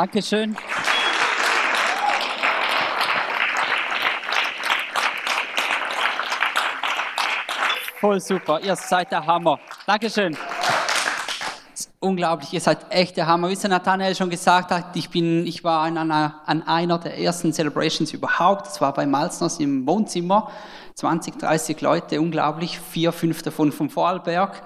Dankeschön. Voll super, ihr seid der Hammer. Dankeschön. Unglaublich, ihr seid echt der Hammer. Wie es Nathanael schon gesagt hat, ich, bin, ich war an einer, an einer der ersten Celebrations überhaupt. Das war bei Malzners im Wohnzimmer. 20, 30 Leute, unglaublich. Vier, fünf davon vom Vorarlberg.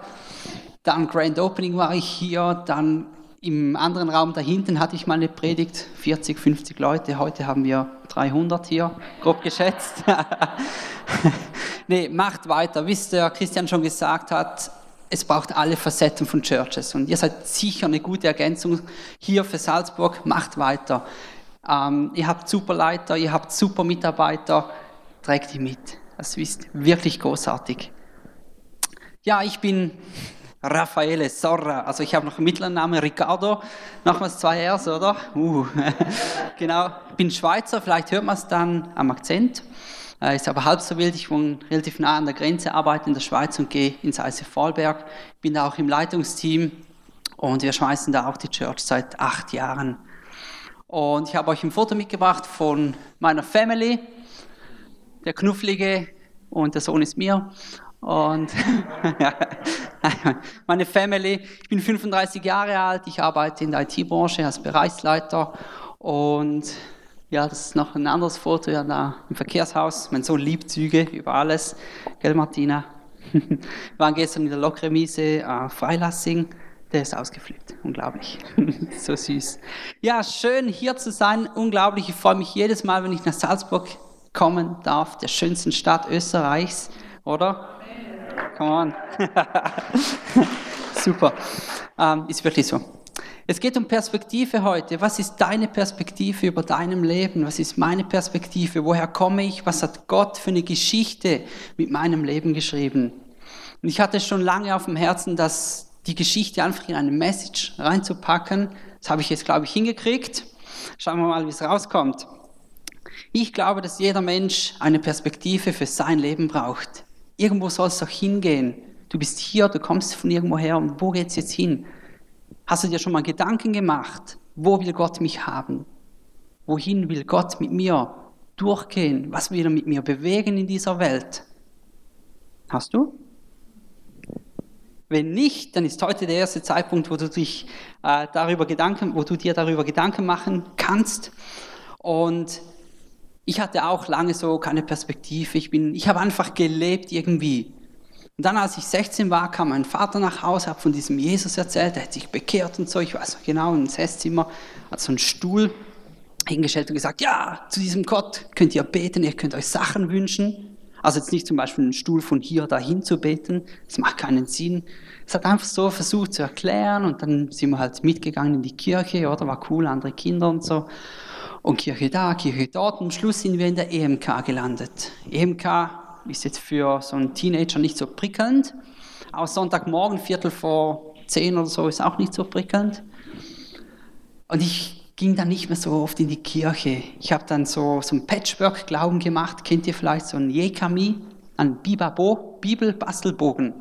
Dann Grand Opening war ich hier. Dann im anderen Raum da hinten hatte ich mal eine Predigt. 40, 50 Leute. Heute haben wir 300 hier, grob geschätzt. nee, macht weiter. Wie es der Christian schon gesagt hat, es braucht alle Facetten von Churches. Und ihr seid sicher eine gute Ergänzung hier für Salzburg. Macht weiter. Ähm, ihr habt super Leiter, ihr habt super Mitarbeiter. Trägt die mit. Das ist wirklich großartig. Ja, ich bin Raffaele Sorra. Also ich habe noch einen mittleren Namen Ricardo. Nochmals zwei R's, oder? Uh. genau. Ich bin Schweizer, vielleicht hört man es dann am Akzent. Äh, ist aber halb so wild. Ich wohne relativ nah an der Grenze, arbeite in der Schweiz und gehe ins ICF Vorarlberg. Bin da auch im Leitungsteam und wir schmeißen da auch die Church seit acht Jahren. Und ich habe euch ein Foto mitgebracht von meiner Family. Der Knufflige und der Sohn ist mir. Und meine Family, ich bin 35 Jahre alt, ich arbeite in der IT-Branche als Bereichsleiter und ja, das ist noch ein anderes Foto ja, da im Verkehrshaus. Mein Sohn liebt Züge über alles. Gell, Martina? Wir waren gestern in der Lokremise äh, Freilassing. Der ist ausgeflippt. Unglaublich. so süß. Ja, schön hier zu sein. Unglaublich. Ich freue mich jedes Mal, wenn ich nach Salzburg kommen darf, der schönsten Stadt Österreichs, oder? Come on. Super. Ähm, ist wirklich so. Es geht um Perspektive heute. Was ist deine Perspektive über deinem Leben? Was ist meine Perspektive? Woher komme ich? Was hat Gott für eine Geschichte mit meinem Leben geschrieben? Und ich hatte schon lange auf dem Herzen, dass die Geschichte einfach in eine Message reinzupacken. Das habe ich jetzt, glaube ich, hingekriegt. Schauen wir mal, wie es rauskommt. Ich glaube, dass jeder Mensch eine Perspektive für sein Leben braucht. Irgendwo soll es doch hingehen. Du bist hier, du kommst von irgendwo her und wo geht es jetzt hin? Hast du dir schon mal Gedanken gemacht, wo will Gott mich haben? Wohin will Gott mit mir durchgehen? Was will er mit mir bewegen in dieser Welt? Hast du? Wenn nicht, dann ist heute der erste Zeitpunkt, wo du dich äh, darüber Gedanken, wo du dir darüber Gedanken machen kannst. Und ich hatte auch lange so keine Perspektive. Ich bin, ich habe einfach gelebt irgendwie. Und dann, als ich 16 war, kam mein Vater nach Hause, hat von diesem Jesus erzählt, er hat sich bekehrt und so. Ich weiß noch genau, ins Esszimmer hat so einen Stuhl hingestellt und gesagt, ja, zu diesem Gott könnt ihr beten, ihr könnt euch Sachen wünschen. Also jetzt nicht zum Beispiel einen Stuhl von hier dahin zu beten, das macht keinen Sinn. Es hat einfach so versucht zu erklären und dann sind wir halt mitgegangen in die Kirche, oder? War cool, andere Kinder und so. Und Kirche da, Kirche dort. Am Schluss sind wir in der EMK gelandet. EMK ist jetzt für so einen Teenager nicht so prickelnd. Aber Sonntagmorgen, Viertel vor zehn oder so, ist auch nicht so prickelnd. Und ich ging dann nicht mehr so oft in die Kirche. Ich habe dann so, so einen Patchwork-Glauben gemacht. Kennt ihr vielleicht so einen Jekami, einen Bibabo, Bibelbastelbogen?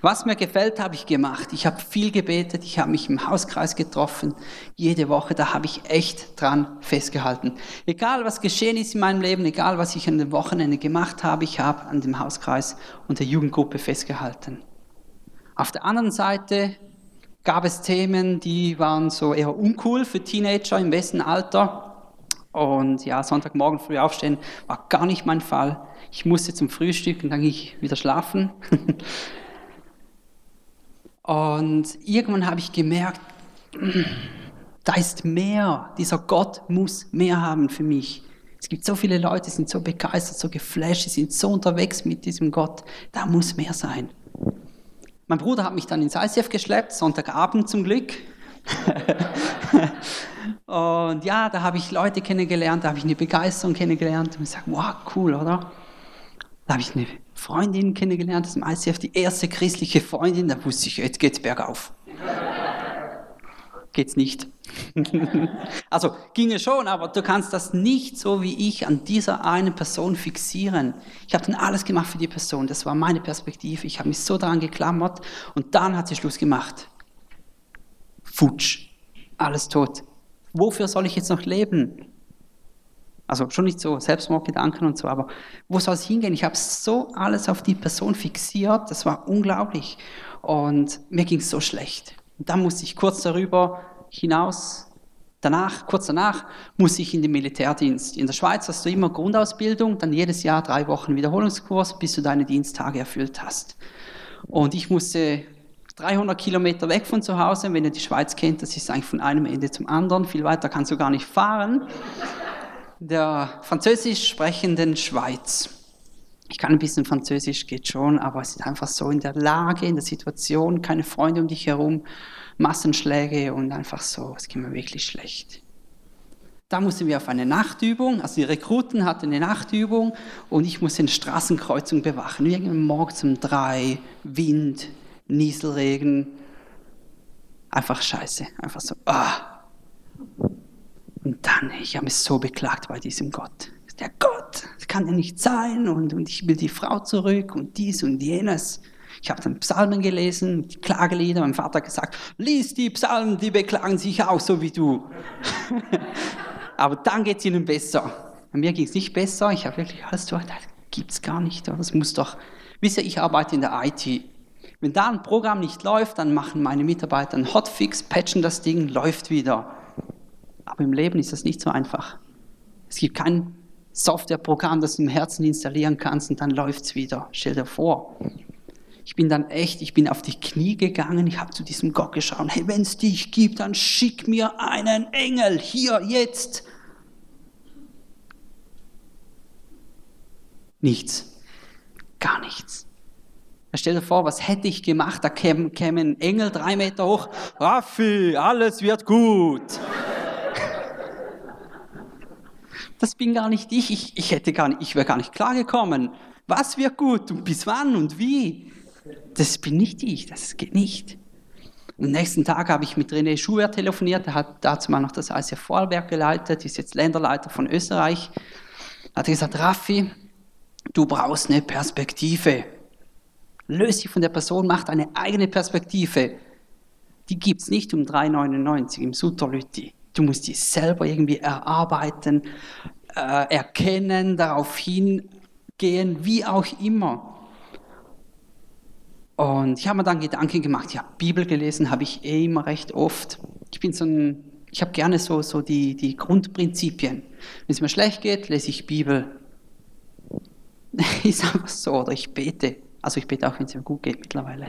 Was mir gefällt, habe ich gemacht. Ich habe viel gebetet, ich habe mich im Hauskreis getroffen. Jede Woche, da habe ich echt dran festgehalten. Egal was geschehen ist in meinem Leben, egal was ich an dem Wochenende gemacht habe, ich habe an dem Hauskreis und der Jugendgruppe festgehalten. Auf der anderen Seite gab es Themen, die waren so eher uncool für Teenager im besten Alter. Und ja, Sonntagmorgen früh aufstehen war gar nicht mein Fall. Ich musste zum Frühstück und dann ging ich wieder schlafen. Und irgendwann habe ich gemerkt, da ist mehr. Dieser Gott muss mehr haben für mich. Es gibt so viele Leute, die sind so begeistert, so geflasht, die sind so unterwegs mit diesem Gott. Da muss mehr sein. Mein Bruder hat mich dann ins ICF geschleppt, Sonntagabend zum Glück. und ja, da habe ich Leute kennengelernt, da habe ich eine Begeisterung kennengelernt und ich sage, wow, cool, oder? Da habe ich eine Freundin kennengelernt aus dem ICF, die erste christliche Freundin. Da wusste ich, jetzt geht's bergauf. Geht's nicht. also ginge schon, aber du kannst das nicht so wie ich an dieser einen Person fixieren. Ich habe dann alles gemacht für die Person. Das war meine Perspektive. Ich habe mich so daran geklammert und dann hat sie Schluss gemacht. Futsch. alles tot. Wofür soll ich jetzt noch leben? Also schon nicht so Selbstmordgedanken und so, aber wo soll es hingehen? Ich habe so alles auf die Person fixiert, das war unglaublich. Und mir ging es so schlecht. Und dann musste ich kurz darüber hinaus, danach, kurz danach, musste ich in den Militärdienst. In der Schweiz hast du immer Grundausbildung, dann jedes Jahr drei Wochen Wiederholungskurs, bis du deine Diensttage erfüllt hast. Und ich musste 300 Kilometer weg von zu Hause, wenn ihr die Schweiz kennt, das ist eigentlich von einem Ende zum anderen, viel weiter kannst du gar nicht fahren der französisch sprechenden Schweiz. Ich kann ein bisschen Französisch, geht schon, aber es ist einfach so in der Lage, in der Situation, keine Freunde um dich herum, Massenschläge und einfach so, es geht mir wirklich schlecht. Da mussten wir auf eine Nachtübung, also die Rekruten hatten eine Nachtübung und ich musste eine Straßenkreuzung bewachen. Irgendwann morgens um drei, Wind, Nieselregen, einfach scheiße, einfach so, ah. Und dann, ich habe mich so beklagt bei diesem Gott. Der Gott, das kann ja nicht sein und, und ich will die Frau zurück und dies und jenes. Ich habe dann Psalmen gelesen, die Klagelieder. Mein Vater gesagt, lies die Psalmen, die beklagen sich auch so wie du. Aber dann geht es ihnen besser. Bei mir ging es nicht besser. Ich habe wirklich alles durch. Das gibt es gar nicht. Das muss doch. Wisst ihr, ich arbeite in der IT. Wenn da ein Programm nicht läuft, dann machen meine Mitarbeiter einen Hotfix, patchen das Ding, läuft wieder. Aber im Leben ist das nicht so einfach. Es gibt kein Softwareprogramm, das du im Herzen installieren kannst und dann läuft es wieder. Stell dir vor. Ich bin dann echt, ich bin auf die Knie gegangen, ich habe zu diesem Gott geschaut, hey, wenn es dich gibt, dann schick mir einen Engel, hier, jetzt. Nichts. Gar nichts. Stell dir vor, was hätte ich gemacht? Da käme, käme ein Engel drei Meter hoch. Raffi, alles wird gut. Das bin gar nicht ich. Ich, ich hätte gar nicht, ich wäre gar nicht klargekommen. Was wird gut und bis wann und wie? Das bin nicht ich, das geht nicht. Am nächsten Tag habe ich mit René Schuwer telefoniert, der hat dazu mal noch das ICF Vorarlberg geleitet, ist jetzt Länderleiter von Österreich. Er hat gesagt, Raffi, du brauchst eine Perspektive. Löse dich von der Person, mach eine eigene Perspektive. Die gibt es nicht um 3,99 im Sutterlütti. Du musst die selber irgendwie erarbeiten, äh, erkennen, darauf hingehen, wie auch immer. Und ich habe mir dann Gedanken gemacht, ja, Bibel gelesen habe ich eh immer recht oft. Ich bin so ein, ich habe gerne so, so die, die Grundprinzipien. Wenn es mir schlecht geht, lese ich Bibel. Ist einfach so, oder ich bete. Also ich bete auch, wenn es mir gut geht mittlerweile.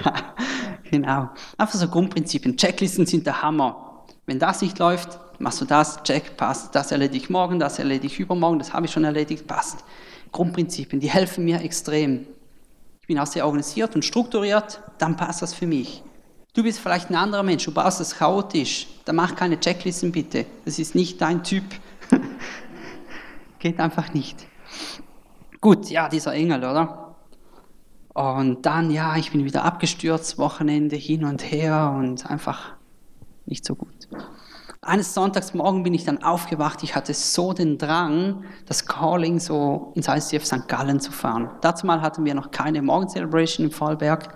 genau. Einfach so Grundprinzipien. Checklisten sind der Hammer. Wenn das nicht läuft, machst du das, check, passt. Das erledige ich morgen, das erledige ich übermorgen, das habe ich schon erledigt, passt. Grundprinzipien, die helfen mir extrem. Ich bin auch sehr organisiert und strukturiert, dann passt das für mich. Du bist vielleicht ein anderer Mensch, du baust es chaotisch, dann mach keine Checklisten bitte. Das ist nicht dein Typ. Geht einfach nicht. Gut, ja, dieser Engel, oder? Und dann, ja, ich bin wieder abgestürzt, Wochenende hin und her und einfach nicht so gut. Eines Sonntagsmorgen bin ich dann aufgewacht. Ich hatte so den Drang, das Calling so ins ICF St. Gallen zu fahren. Dazu mal hatten wir noch keine Morgen-Celebration im Vollberg.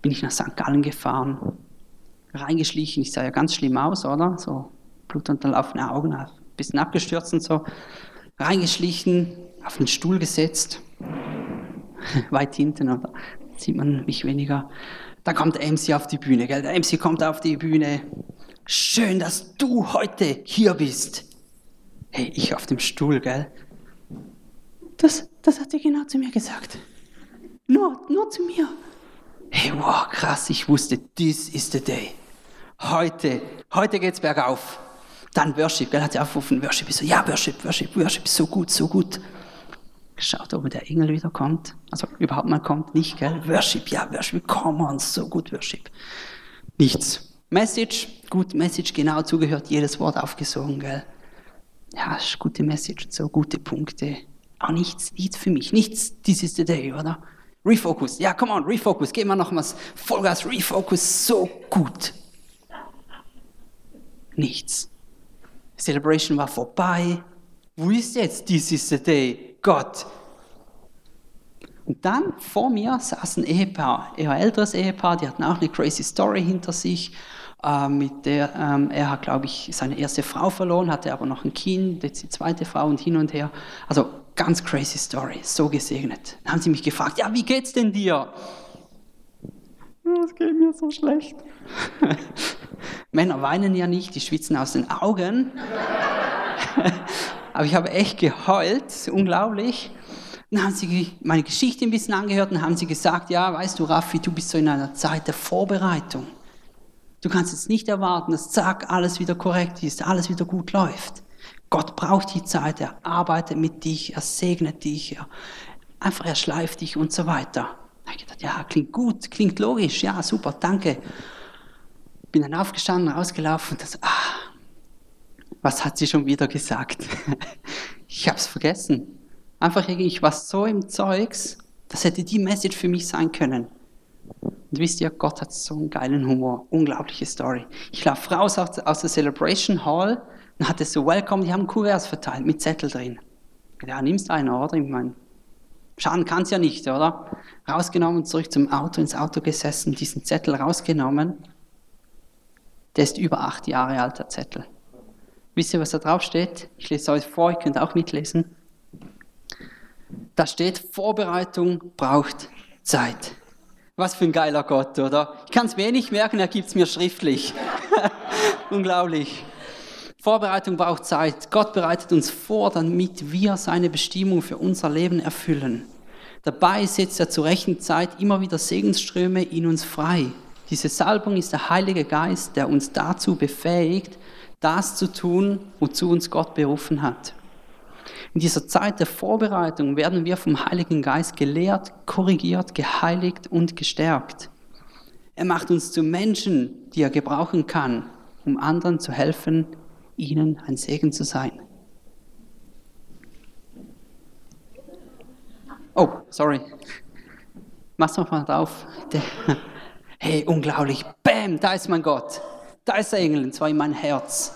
Bin ich nach St. Gallen gefahren, reingeschlichen. Ich sah ja ganz schlimm aus, oder? So blutunterlaufene Augen, ein bisschen abgestürzt und so. Reingeschlichen, auf den Stuhl gesetzt, weit hinten, oder? Sieht man mich weniger. Dann kommt MC auf die Bühne, gell? Der MC kommt auf die Bühne. Schön, dass du heute hier bist. Hey, ich auf dem Stuhl, gell? Das, das hat er genau zu mir gesagt. Nur, nur zu mir. Hey, wow, krass, ich wusste, this is the day. Heute, heute geht's bergauf. Dann Worship, gell, hat sie aufgerufen, Worship. Ich so, ja, Worship, Worship, Worship, so gut, so gut geschaut, ob der Engel wieder kommt. Also überhaupt mal kommt, nicht, gell? Worship, ja, Worship, come on, so gut Worship. Nichts. Message, gut, Message genau zugehört, jedes Wort aufgesogen, gell? Ja, ist gute Message, so gute Punkte. Aber nichts, nichts für mich, nichts, this is the day, oder? Refocus, ja, come on, Refocus, gehen wir nochmals Vollgas, Refocus, so gut. Nichts. Celebration war vorbei. Wo ist jetzt this is the day? Gott. Und dann vor mir saß ein Ehepaar, eher älteres Ehepaar, die hatten auch eine crazy Story hinter sich. äh, mit der ähm, er hat, glaube ich, seine erste Frau verloren, hatte aber noch ein Kind, jetzt die zweite Frau und hin und her. Also ganz crazy Story, so gesegnet. Dann haben sie mich gefragt, ja, wie geht's denn dir? Es geht mir so schlecht. Männer weinen ja nicht, die schwitzen aus den Augen. Aber ich habe echt geheult, unglaublich. Dann haben sie meine Geschichte ein bisschen angehört und haben sie gesagt, ja, weißt du, Raffi, du bist so in einer Zeit der Vorbereitung. Du kannst jetzt nicht erwarten, dass zack, alles wieder korrekt ist, alles wieder gut läuft. Gott braucht die Zeit, er arbeitet mit dich, er segnet dich, er, einfach er schleift dich und so weiter. Da habe ich gedacht, ja, klingt gut, klingt logisch, ja, super, danke. Bin dann aufgestanden, rausgelaufen und das, ah, was hat sie schon wieder gesagt? ich habe es vergessen. Einfach ich war so im Zeugs, das hätte die Message für mich sein können. Und wisst ihr, Gott hat so einen geilen Humor. Unglaubliche Story. Ich laufe raus aus, der Celebration Hall und hatte so Welcome, die haben Kuverts verteilt mit Zettel drin. Ja, nimmst einer, oder? Ich meine, schaden es ja nicht, oder? Rausgenommen, zurück zum Auto, ins Auto gesessen, diesen Zettel rausgenommen. Der ist über acht Jahre alt, der Zettel. Wisst ihr, was da drauf steht? Ich lese euch vor, ihr könnt auch mitlesen. Da steht, Vorbereitung braucht Zeit. Was für ein geiler Gott, oder? Ich kann es mir eh nicht merken, er gibt es mir schriftlich. Unglaublich. Vorbereitung braucht Zeit. Gott bereitet uns vor, damit wir seine Bestimmung für unser Leben erfüllen. Dabei setzt er zur rechten Zeit immer wieder Segensströme in uns frei. Diese Salbung ist der Heilige Geist, der uns dazu befähigt, das zu tun, wozu uns Gott berufen hat. In dieser Zeit der Vorbereitung werden wir vom Heiligen Geist gelehrt, korrigiert, geheiligt und gestärkt. Er macht uns zu Menschen, die er gebrauchen kann, um anderen zu helfen, ihnen ein Segen zu sein. Oh, sorry. Mach's noch mal drauf. Hey, unglaublich. Bam, da ist mein Gott. Da ist der Engel, und zwar in mein Herz.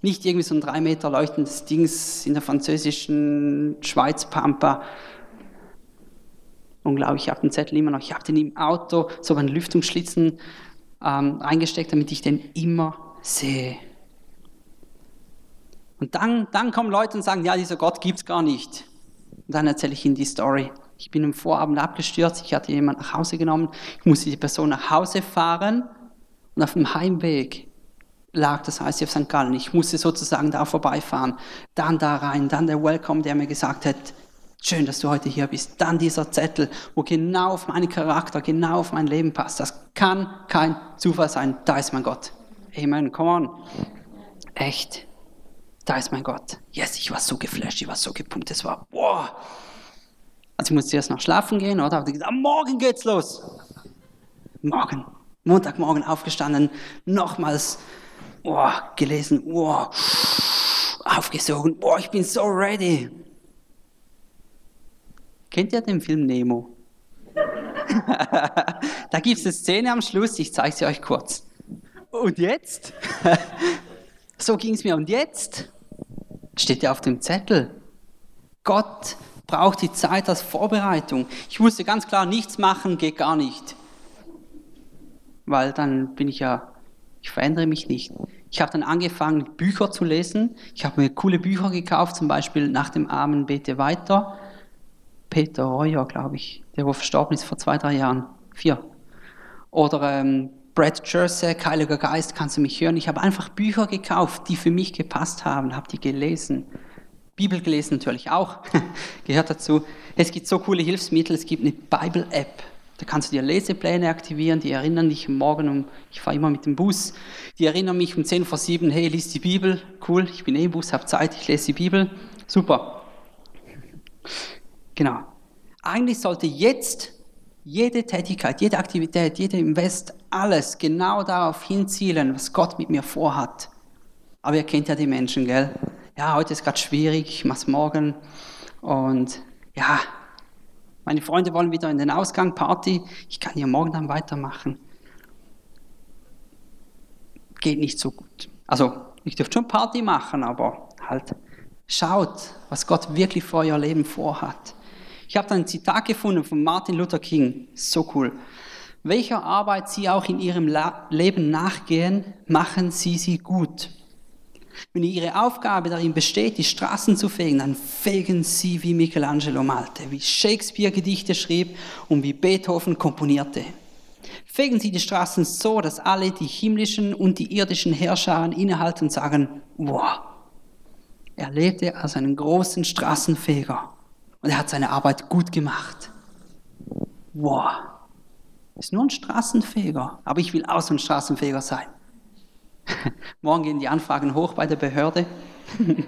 Nicht irgendwie so ein drei Meter leuchtendes Dings in der französischen Schweiz Pampa. Unglaublich, ich habe den Zettel immer noch. Ich habe den im Auto so einen Lüftungsschlitzen ähm, eingesteckt, damit ich den immer sehe. Und dann, dann kommen Leute und sagen, ja, dieser Gott gibt es gar nicht. Und dann erzähle ich ihnen die Story. Ich bin am Vorabend abgestürzt, ich hatte jemanden nach Hause genommen, ich musste die Person nach Hause fahren und auf dem Heimweg lag das ICF St. Gallen. Ich musste sozusagen da vorbeifahren, dann da rein, dann der Welcome, der mir gesagt hat, schön, dass du heute hier bist. Dann dieser Zettel, wo genau auf meinen Charakter, genau auf mein Leben passt. Das kann kein Zufall sein. Da ist mein Gott. Amen, come on. Echt. Da ist mein Gott. Yes, ich war so geflasht, ich war so gepumpt. Es war, boah. Also ich musste erst noch schlafen gehen, oder? Aber gesagt, Morgen geht's los. Morgen. Montagmorgen aufgestanden, nochmals oh, gelesen, oh, aufgesogen, oh, ich bin so ready. Kennt ihr den Film Nemo? da gibt es eine Szene am Schluss, ich zeige sie euch kurz. Und jetzt? so ging es mir. Und jetzt? Steht ja auf dem Zettel. Gott braucht die Zeit als Vorbereitung. Ich wusste ganz klar, nichts machen geht gar nicht. Weil dann bin ich ja ich verändere mich nicht. Ich habe dann angefangen, Bücher zu lesen. Ich habe mir coole Bücher gekauft, zum Beispiel Nach dem Armen bete weiter. Peter Reuer, glaube ich, der wo verstorben ist vor zwei, drei Jahren. Vier. Oder ähm, Brad Jersek, Heiliger Geist, kannst du mich hören? Ich habe einfach Bücher gekauft, die für mich gepasst haben, habe die gelesen. Bibel gelesen natürlich auch, gehört dazu. Es gibt so coole Hilfsmittel, es gibt eine Bible-App. Da kannst du dir Lesepläne aktivieren, die erinnern dich morgen um, ich fahre immer mit dem Bus, die erinnern mich um 10 vor 7, hey, lies die Bibel, cool, ich bin eh im Bus, habe Zeit, ich lese die Bibel, super. Genau. Eigentlich sollte jetzt jede Tätigkeit, jede Aktivität, jeder Invest, alles genau darauf hinzielen, was Gott mit mir vorhat. Aber ihr kennt ja die Menschen, gell? Ja, heute ist gerade schwierig, ich mach's morgen. Und ja, meine Freunde wollen wieder in den Ausgang, Party. Ich kann ja morgen dann weitermachen. Geht nicht so gut. Also, ich dürfte schon Party machen, aber halt schaut, was Gott wirklich für euer Leben vorhat. Ich habe da ein Zitat gefunden von Martin Luther King. So cool. Welcher Arbeit Sie auch in Ihrem Leben nachgehen, machen Sie sie gut. Wenn Ihre Aufgabe darin besteht, die Straßen zu fegen, dann fegen Sie wie Michelangelo malte, wie Shakespeare Gedichte schrieb und wie Beethoven komponierte. Fegen Sie die Straßen so, dass alle die himmlischen und die irdischen Herrscher innehalten und sagen, wow, er lebte als einen großen Straßenfeger und er hat seine Arbeit gut gemacht. Wow, ist nur ein Straßenfeger, aber ich will auch so ein Straßenfeger sein. Morgen gehen die Anfragen hoch bei der Behörde.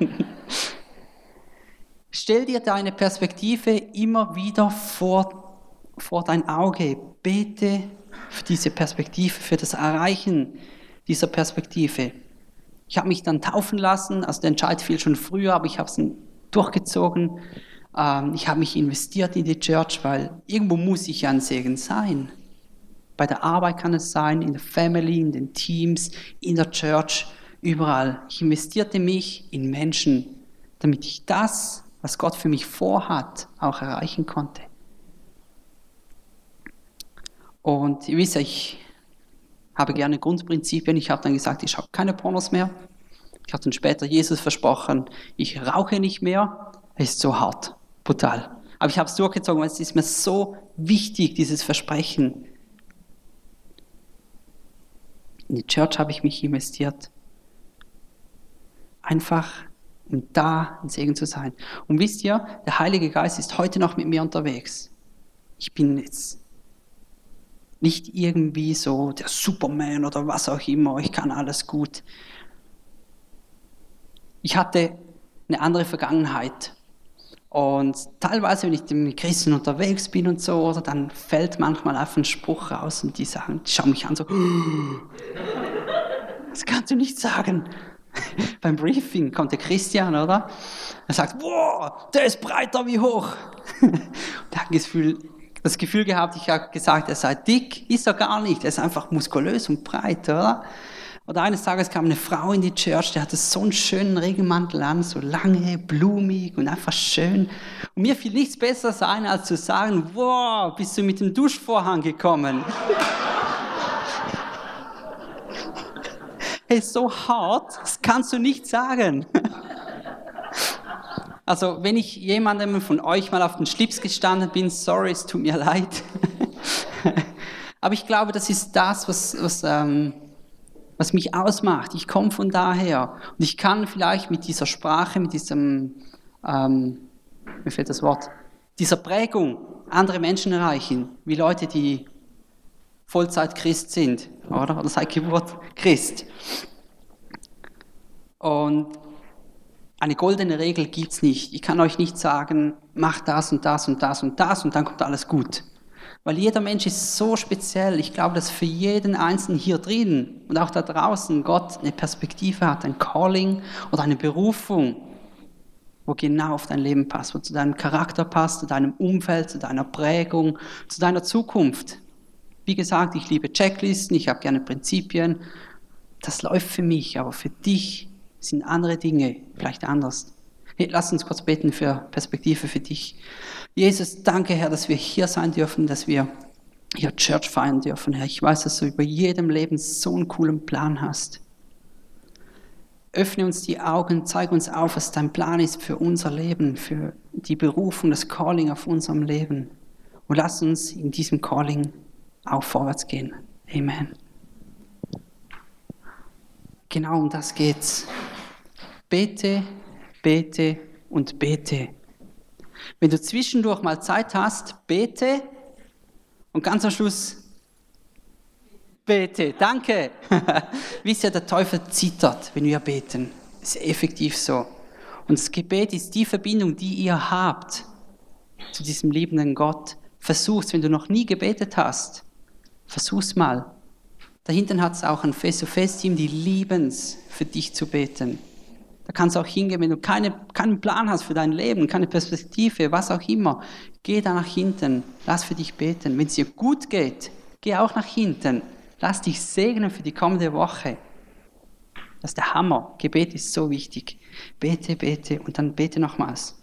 Stell dir deine Perspektive immer wieder vor, vor dein Auge. Bete für diese Perspektive, für das Erreichen dieser Perspektive. Ich habe mich dann taufen lassen, also der Entscheid fiel schon früher, aber ich habe es durchgezogen. Ähm, ich habe mich investiert in die Church, weil irgendwo muss ich ja ein Segen sein. Bei der Arbeit kann es sein, in der Family, in den Teams, in der Church, überall. Ich investierte mich in Menschen, damit ich das, was Gott für mich vorhat, auch erreichen konnte. Und ihr wisst ja, ich habe gerne Grundprinzipien. Ich habe dann gesagt, ich schaue keine Pornos mehr. Ich habe dann später Jesus versprochen, ich rauche nicht mehr. Es ist so hart, brutal. Aber ich habe es durchgezogen, weil es ist mir so wichtig, dieses Versprechen. In die Church habe ich mich investiert. Einfach, um da ein Segen zu sein. Und wisst ihr, der Heilige Geist ist heute noch mit mir unterwegs. Ich bin jetzt nicht irgendwie so der Superman oder was auch immer, ich kann alles gut. Ich hatte eine andere Vergangenheit. Und teilweise, wenn ich mit Christen unterwegs bin und so, oder dann fällt manchmal einfach ein Spruch raus und die sagen, die schauen mich an so, das kannst du nicht sagen. Beim Briefing kommt der Christian, oder? Er sagt, wow, der ist breiter wie hoch. der hat Gefühl, das Gefühl gehabt, ich habe gesagt, er sei dick, ist er gar nicht, er ist einfach muskulös und breit, oder? Oder eines Tages kam eine Frau in die Church, die hatte so einen schönen Regenmantel an, so lange, blumig und einfach schön. Und mir fiel nichts Besseres ein, als zu sagen, wow, bist du mit dem Duschvorhang gekommen? hey, so hart, das kannst du nicht sagen. Also, wenn ich jemandem von euch mal auf den Schlips gestanden bin, sorry, es tut mir leid. Aber ich glaube, das ist das, was, was ähm, was mich ausmacht. Ich komme von daher und ich kann vielleicht mit dieser Sprache, mit diesem, ähm, mir fehlt das Wort, dieser Prägung andere Menschen erreichen, wie Leute, die Vollzeit Christ sind, oder? Oder seit Geburt Christ. Und eine goldene Regel gibt es nicht. Ich kann euch nicht sagen, macht das und das und das und das und dann kommt alles gut. Weil jeder Mensch ist so speziell. Ich glaube, dass für jeden Einzelnen hier drin und auch da draußen Gott eine Perspektive hat, ein Calling oder eine Berufung, wo genau auf dein Leben passt, wo zu deinem Charakter passt, zu deinem Umfeld, zu deiner Prägung, zu deiner Zukunft. Wie gesagt, ich liebe Checklisten, ich habe gerne Prinzipien. Das läuft für mich, aber für dich sind andere Dinge vielleicht anders. Lass uns kurz beten für Perspektive für dich. Jesus, danke, Herr, dass wir hier sein dürfen, dass wir hier Church feiern dürfen, Herr. Ich weiß, dass du über jedem Leben so einen coolen Plan hast. Öffne uns die Augen, zeig uns auf, was dein Plan ist für unser Leben, für die Berufung, das Calling auf unserem Leben. Und lass uns in diesem Calling auch vorwärts gehen. Amen. Genau um das geht's. Bete, bete und bete. Wenn du zwischendurch mal Zeit hast, bete und ganz am Schluss bete. Danke. Wisst ihr, der Teufel zittert, wenn wir beten. Das ist effektiv so. Und das Gebet ist die Verbindung, die ihr habt zu diesem liebenden Gott. Versuch's, wenn du noch nie gebetet hast. Versuch's mal. Dahinten hat es auch ein Face-to-Face-Team, die lieben es, für dich zu beten. Da kannst du auch hingehen, wenn du keine, keinen Plan hast für dein Leben, keine Perspektive, was auch immer. Geh da nach hinten, lass für dich beten. Wenn es dir gut geht, geh auch nach hinten. Lass dich segnen für die kommende Woche. Das ist der Hammer. Gebet ist so wichtig. Bete, bete und dann bete nochmals.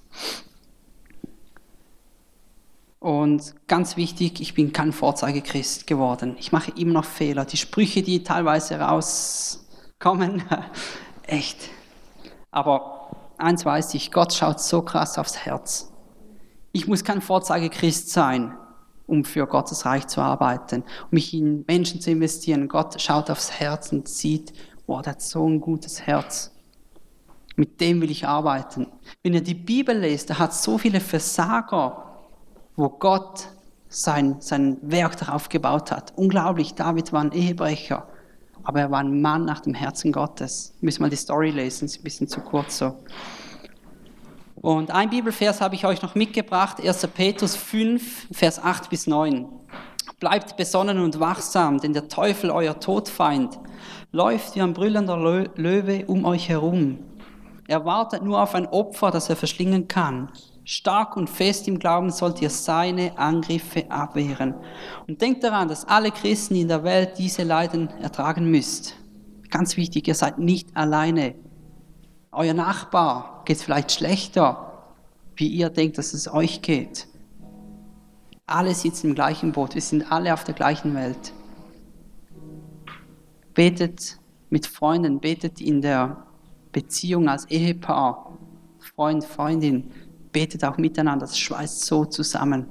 Und ganz wichtig, ich bin kein Vorzeigechrist geworden. Ich mache immer noch Fehler. Die Sprüche, die teilweise rauskommen, echt. Aber eins weiß ich, Gott schaut so krass aufs Herz. Ich muss kein Vorzeigechrist sein, um für Gottes Reich zu arbeiten, um mich in Menschen zu investieren. Gott schaut aufs Herz und sieht, boah, der hat so ein gutes Herz. Mit dem will ich arbeiten. Wenn ihr die Bibel lest, da hat so viele Versager wo Gott sein, sein Werk darauf gebaut hat. Unglaublich, David war ein Ehebrecher, aber er war ein Mann nach dem Herzen Gottes. Wir müssen mal die Story lesen, ist ein bisschen zu kurz so. Und ein Bibelvers habe ich euch noch mitgebracht, 1. Petrus 5, Vers 8 bis 9. Bleibt besonnen und wachsam, denn der Teufel, euer Todfeind, läuft wie ein brüllender Löwe um euch herum. Er wartet nur auf ein Opfer, das er verschlingen kann. Stark und fest im Glauben sollt ihr seine Angriffe abwehren. Und denkt daran, dass alle Christen in der Welt diese Leiden ertragen müsst. Ganz wichtig, ihr seid nicht alleine. Euer Nachbar geht vielleicht schlechter, wie ihr denkt, dass es euch geht. Alle sitzen im gleichen Boot, wir sind alle auf der gleichen Welt. Betet mit Freunden, betet in der Beziehung als Ehepaar, Freund, Freundin, betet auch miteinander, das schweißt so zusammen.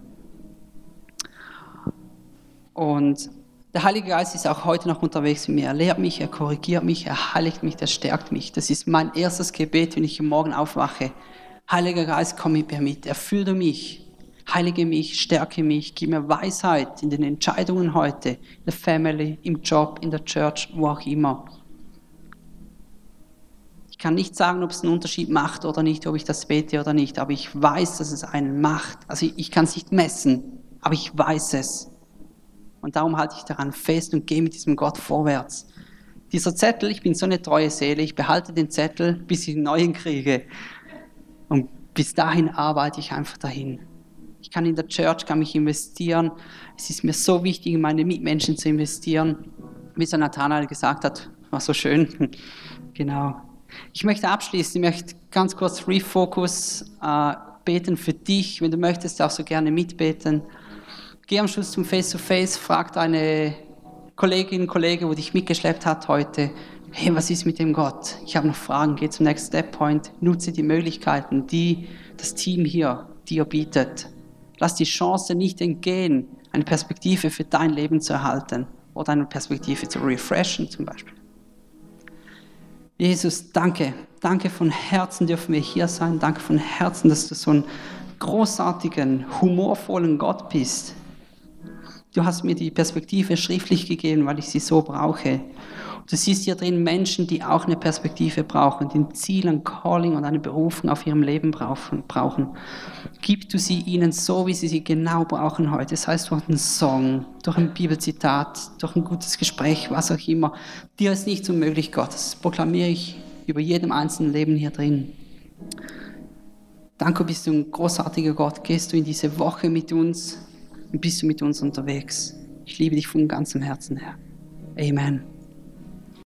Und der Heilige Geist ist auch heute noch unterwegs mit mir. Er lehrt mich, er korrigiert mich, er heiligt mich, er stärkt mich. Das ist mein erstes Gebet, wenn ich Morgen aufwache. Heiliger Geist, komm mit mir mit, erfülle mich, heilige mich, stärke mich, gib mir Weisheit in den Entscheidungen heute, in der Family, im Job, in der Church, wo auch immer kann nicht sagen, ob es einen Unterschied macht oder nicht, ob ich das bete oder nicht, aber ich weiß, dass es einen macht. Also ich, ich kann es nicht messen, aber ich weiß es. Und darum halte ich daran fest und gehe mit diesem Gott vorwärts. Dieser Zettel, ich bin so eine treue Seele, ich behalte den Zettel, bis ich einen neuen kriege. Und bis dahin arbeite ich einfach dahin. Ich kann in der Church, kann mich investieren. Es ist mir so wichtig, in meine Mitmenschen zu investieren. Wie so Nathanael gesagt hat, war so schön. genau. Ich möchte abschließen, ich möchte ganz kurz Refocus äh, beten für dich. Wenn du möchtest, auch so gerne mitbeten. Geh am Schluss zum Face-to-Face, frag deine Kollegin, Kollege, wo dich mitgeschleppt hat heute, hey, was ist mit dem Gott? Ich habe noch Fragen, geh zum Next Step Point, nutze die Möglichkeiten, die das Team hier dir bietet. Lass die Chance nicht entgehen, eine Perspektive für dein Leben zu erhalten oder eine Perspektive zu refreshen zum Beispiel. Jesus, danke. Danke von Herzen dürfen wir hier sein. Danke von Herzen, dass du so einen großartigen, humorvollen Gott bist. Du hast mir die Perspektive schriftlich gegeben, weil ich sie so brauche. Du siehst hier drin Menschen, die auch eine Perspektive brauchen, die ein Ziel, ein Calling und eine Berufung auf ihrem Leben brauchen. Gib du sie ihnen so, wie sie sie genau brauchen heute. Das heißt, durch einen Song, durch ein Bibelzitat, durch ein gutes Gespräch, was auch immer. Dir ist nichts unmöglich, Gott. Das proklamiere ich über jedem einzelnen Leben hier drin. Danke, bist du ein großartiger Gott. Gehst du in diese Woche mit uns und bist du mit uns unterwegs. Ich liebe dich von ganzem Herzen, Herr. Amen.